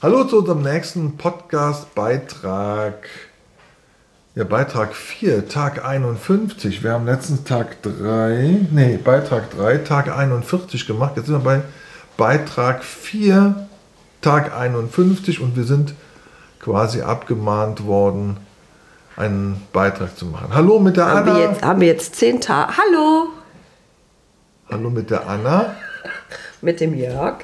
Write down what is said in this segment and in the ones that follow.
Hallo zu unserem nächsten Podcast-Beitrag. Ja, Beitrag 4, Tag 51. Wir haben letztens Tag 3, nee, Beitrag 3, Tag 41 gemacht. Jetzt sind wir bei Beitrag 4, Tag 51 und wir sind quasi abgemahnt worden, einen Beitrag zu machen. Hallo mit der Haben Anna. wir jetzt, haben wir jetzt zehn Tage. Hallo Hallo mit der Anna, mit dem Jörg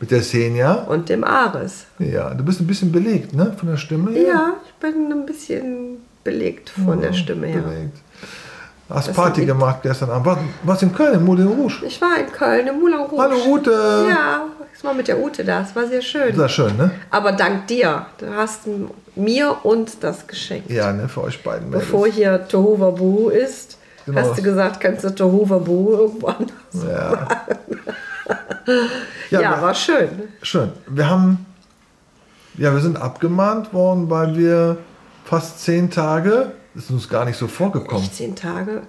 mit der Senja. und dem Ares. Ja, du bist ein bisschen belegt, ne, von der Stimme her. Ja, ich bin ein bisschen belegt von der Stimme her. Belegt. Hast Das Party gemacht gestern Abend. Was, was in Köln, im Moulin Rouge? Ich war in Köln im Moulin Rouge. Hallo Ute. Ja, ich war mit der Ute da. Es war sehr schön. Ist schön, ne? Aber dank dir. Du hast mir und das geschenkt. Ja, ne, für euch beiden. Mädels. Bevor hier Tohuwabu ist, Genau. hast du gesagt, kannst du Tohuwabu irgendwo anders. Ja. Ja, ja, war schön. schön. Wir haben, ja, wir sind abgemahnt worden, weil wir fast zehn Tage, ist uns gar nicht so vorgekommen. Echt zehn Tage?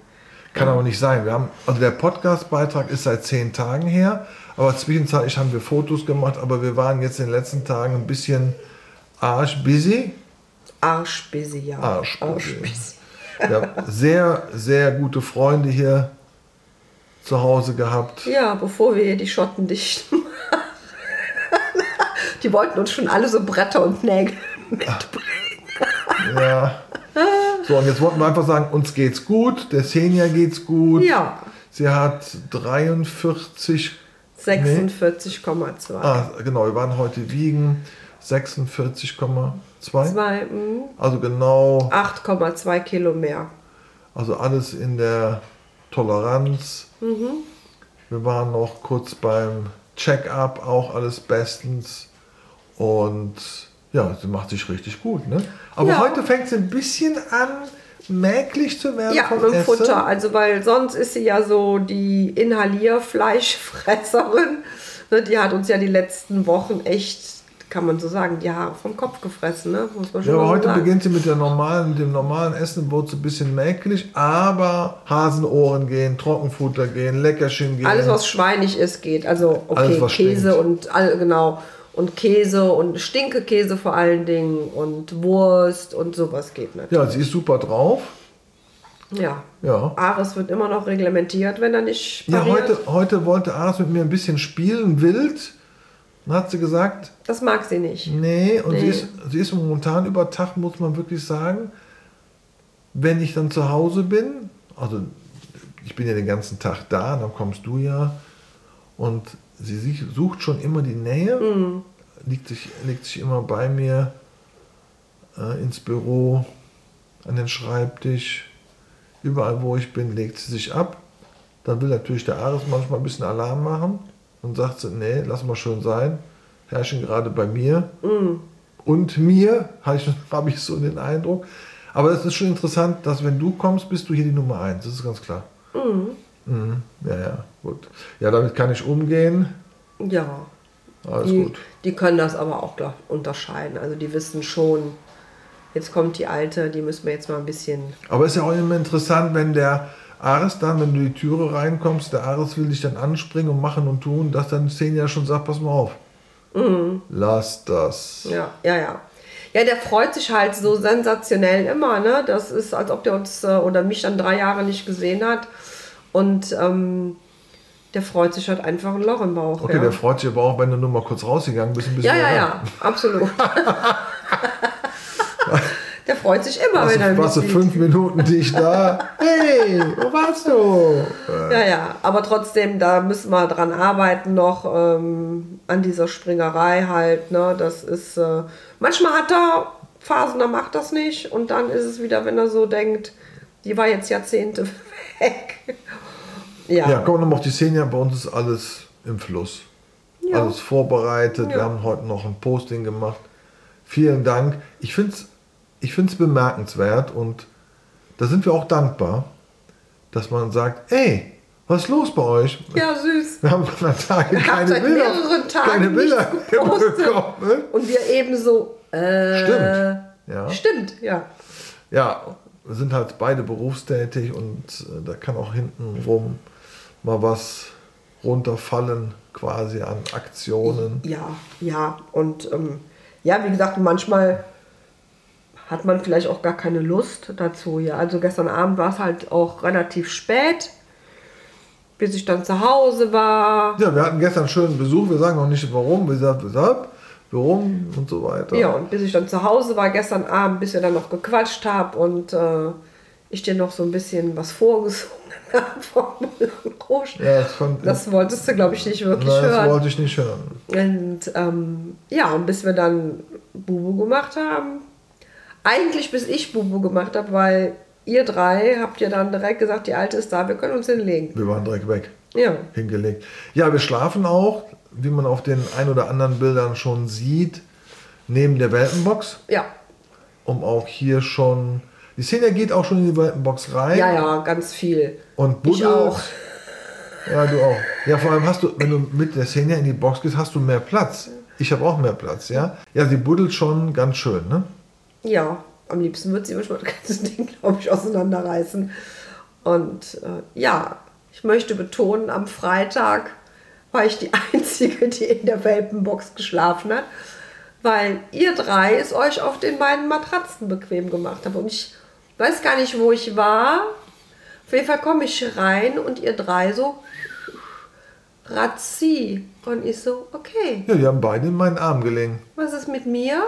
Kann aber nicht sein. Wir haben, also der Podcast-Beitrag ist seit zehn Tagen her, aber zwischenzeitlich haben wir Fotos gemacht, aber wir waren jetzt in den letzten Tagen ein bisschen arschbusy. Arschbusy, ja. Arschbusy. Arschbusy. Wir haben sehr, sehr gute Freunde hier zu Hause gehabt. Ja, bevor wir hier die Schotten dichten. die wollten uns schon alle so Bretter und Nägel mitbringen. Ja. So, und jetzt wollten wir einfach sagen, uns geht's gut, der Senior geht's gut. Ja, Sie hat 43, 46,2. ah, genau, wir waren heute wiegen, 46,2. Zwei, mm, Also genau, 8,2 Kilo mehr. also alles in der Toleranz. Mhm. Wir waren noch kurz beim Check-up, auch alles bestens. Und ja, sie macht sich richtig gut. Ne? Aber Ja. heute fängt sie ein bisschen an, mäglich zu werden Ja, vom mit dem. Futter. Also, weil sonst ist sie ja so die Inhalierfleischfresserin. Ne, die hat uns ja die letzten Wochen echt, kann man so sagen, die Haare vom Kopf gefressen. Ne? Muss man schon Ja, aber so heute sagen. beginnt sie mit, der normalen, mit dem normalen Essen, wurde sie ein bisschen mäkelig, aber Hasenohren gehen, Trockenfutter gehen, Leckerchen gehen. Alles, was schweinig ist, geht. Also, okay, Alles, was Käse stinkt. und all, genau. Und Käse und Stinkekäse vor allen Dingen und Wurst und sowas geht nicht. ja, sie ist super drauf. Ja. Ja. Ares wird immer noch reglementiert, wenn er nicht Ja, pariert. heute, heute wollte Aras mit mir ein bisschen spielen, wild. Dann hat sie gesagt, Das mag sie nicht. nee, und Sie, Nee. ist, sie ist momentan über Tag, muss man wirklich sagen, wenn ich dann zu Hause bin, also ich bin ja den ganzen Tag da, dann kommst du ja, und sie sucht schon immer die Nähe, Mhm. liegt, sich, legt sich immer bei mir äh, ins Büro, an den Schreibtisch, überall wo ich bin, legt sie sich ab. Dann will natürlich der Ares manchmal ein bisschen Alarm machen und sagt sie, nee, lass mal schön sein, herrschen gerade bei mir und mir, habe ich, hab ich so den Eindruck. Aber es ist schon interessant, dass wenn du kommst, bist du hier die Nummer eins, das ist ganz klar. Mhm. Ja, ja, gut. Ja, damit kann ich umgehen. Ja. Alles Die, gut. die können das aber auch unterscheiden. Also die wissen schon, jetzt kommt die Alte, die müssen wir jetzt mal ein bisschen. Aber es ist ja auch immer interessant, wenn der Ares dann, wenn du die Türe reinkommst, der Ares will dich dann anspringen und machen und tun, dass dann ja schon sagt, pass mal auf. Lass das. Ja, ja, ja. Ja, der freut sich halt so sensationell immer, ne? Das ist, als ob der uns äh, oder mich dann drei Jahre nicht gesehen hat. Und ähm, der freut sich halt einfach ein Loch im Bauch. Okay, ja. der freut sich aber auch, wenn du nur mal kurz rausgegangen bist. Ein bisschen ja, ja, ja, absolut. freut sich immer, Warst wenn er warst du fünf Minuten dich da? Hey, wo warst du? Ja, ja, aber trotzdem, da müssen wir dran arbeiten noch ähm, an dieser Springerei halt. Ne? Das ist, äh, manchmal hat er Phasen, da macht das nicht und dann ist es wieder, wenn er so denkt, die war jetzt Jahrzehnte weg. Ja, Ja, kommen wir nochmal auf die Szene. Bei uns ist alles im Fluss. Ja. Alles vorbereitet. Wir Ja. haben heute noch ein Posting gemacht. Vielen Dank. Ich finde es ich find's bemerkenswert und da sind wir auch dankbar, dass man sagt, ey, was ist los bei euch? ja süß. Wir haben vor einer Tage habt keine seit Bilder, mehreren Tagen keine Bilder bekommen. Ne? Und wir eben so, äh, Stimmt. Ja. Stimmt, ja. ja, wir sind halt beide berufstätig und äh, da kann auch hinten rum mal was runterfallen quasi an Aktionen. Ja, ja. Und ähm, ja, wie gesagt, manchmal hat man vielleicht auch gar keine Lust dazu. Ja, also gestern Abend war es halt auch relativ spät, bis ich dann zu Hause war. Ja, wir hatten gestern einen schönen Besuch. Wir sagen noch nicht warum, weshalb, weshalb, warum und so weiter. Ja, und bis ich dann zu Hause war gestern Abend, bis wir dann noch gequatscht haben und äh, ich dir noch so ein bisschen was vorgesungen habe vom Rouge. Ja, das, fand, Das wolltest du, glaube ich, nicht wirklich nein, das hören. wollte ich nicht hören. Und ähm, ja, und bis wir dann Bubu gemacht haben, eigentlich bis ich Bubu gemacht habe, weil ihr drei habt ja dann direkt gesagt, die Alte ist da, wir können uns hinlegen. Wir waren direkt weg. Ja, hingelegt. Ja, wir schlafen auch, wie man auf den ein oder anderen Bildern schon sieht, neben der Welpenbox, ja, um auch hier schon. Die Szene geht auch schon in die Welpenbox rein. ja, ja, ganz viel. Und Ich buddelt. auch. Ja, du auch. Ja, vor allem hast du, wenn du mit der Szene in die Box gehst, hast du mehr Platz. Ich habe auch mehr Platz, ja. Ja, sie buddelt schon ganz schön, ne? Ja, am liebsten wird sie manchmal das ganze Ding, glaube ich, auseinanderreißen. Und äh, ja, ich möchte betonen, am Freitag war ich die Einzige, die in der Welpenbox geschlafen hat, weil ihr drei es euch auf den beiden Matratzen bequem gemacht habt. Und ich weiß gar nicht, wo ich war. Auf jeden Fall komme ich rein und ihr drei so Razzi. Und ich so, okay, Ja, die haben beide in meinen Arm gelegen. was ist mit mir?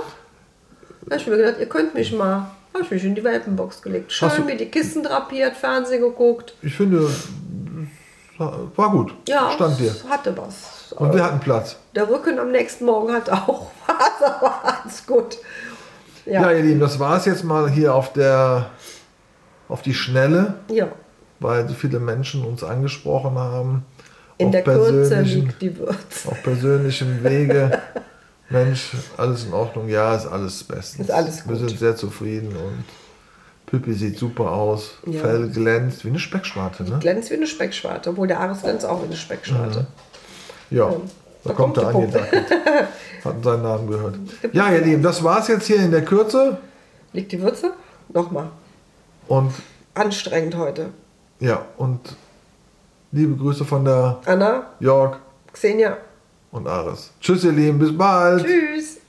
Da hab ich mir gedacht, ihr könnt mich mal. Habe ich mich in die Welpenbox gelegt. Schön mir die Kissen drapiert, Fernsehen geguckt. Ich finde, war gut. Ja, Stand dir. hatte was. Und wir hatten Platz. Der Rücken am nächsten Morgen hatte auch was, aber alles gut. Ja. Ja, ihr Lieben, das war es jetzt mal hier auf der auf die Schnelle, ja. weil so viele Menschen uns angesprochen haben. In auf der Kürze liegt die Würze. auf persönlichem Wege. Mensch, alles in Ordnung. Ja, ist alles bestens. Ist alles Wir gut. sind sehr zufrieden und Pippi sieht super aus. Ja. Fell glänzt wie eine Speckschwarte, ne? Glänzt wie eine Speckschwarte, obwohl der Ares glänzt auch wie eine Speckschwarte. Ja, da, da kommt kommt er der angedackelt. Hatten seinen Namen gehört. Ja, ihr Lieben, das war's jetzt hier in der Kürze. Liegt die Würze? Nochmal. Und Anstrengend heute. ja, und liebe Grüße von der Anna, Jörg Xenia, und Ares. Tschüss, ihr Lieben, bis bald. tschüss.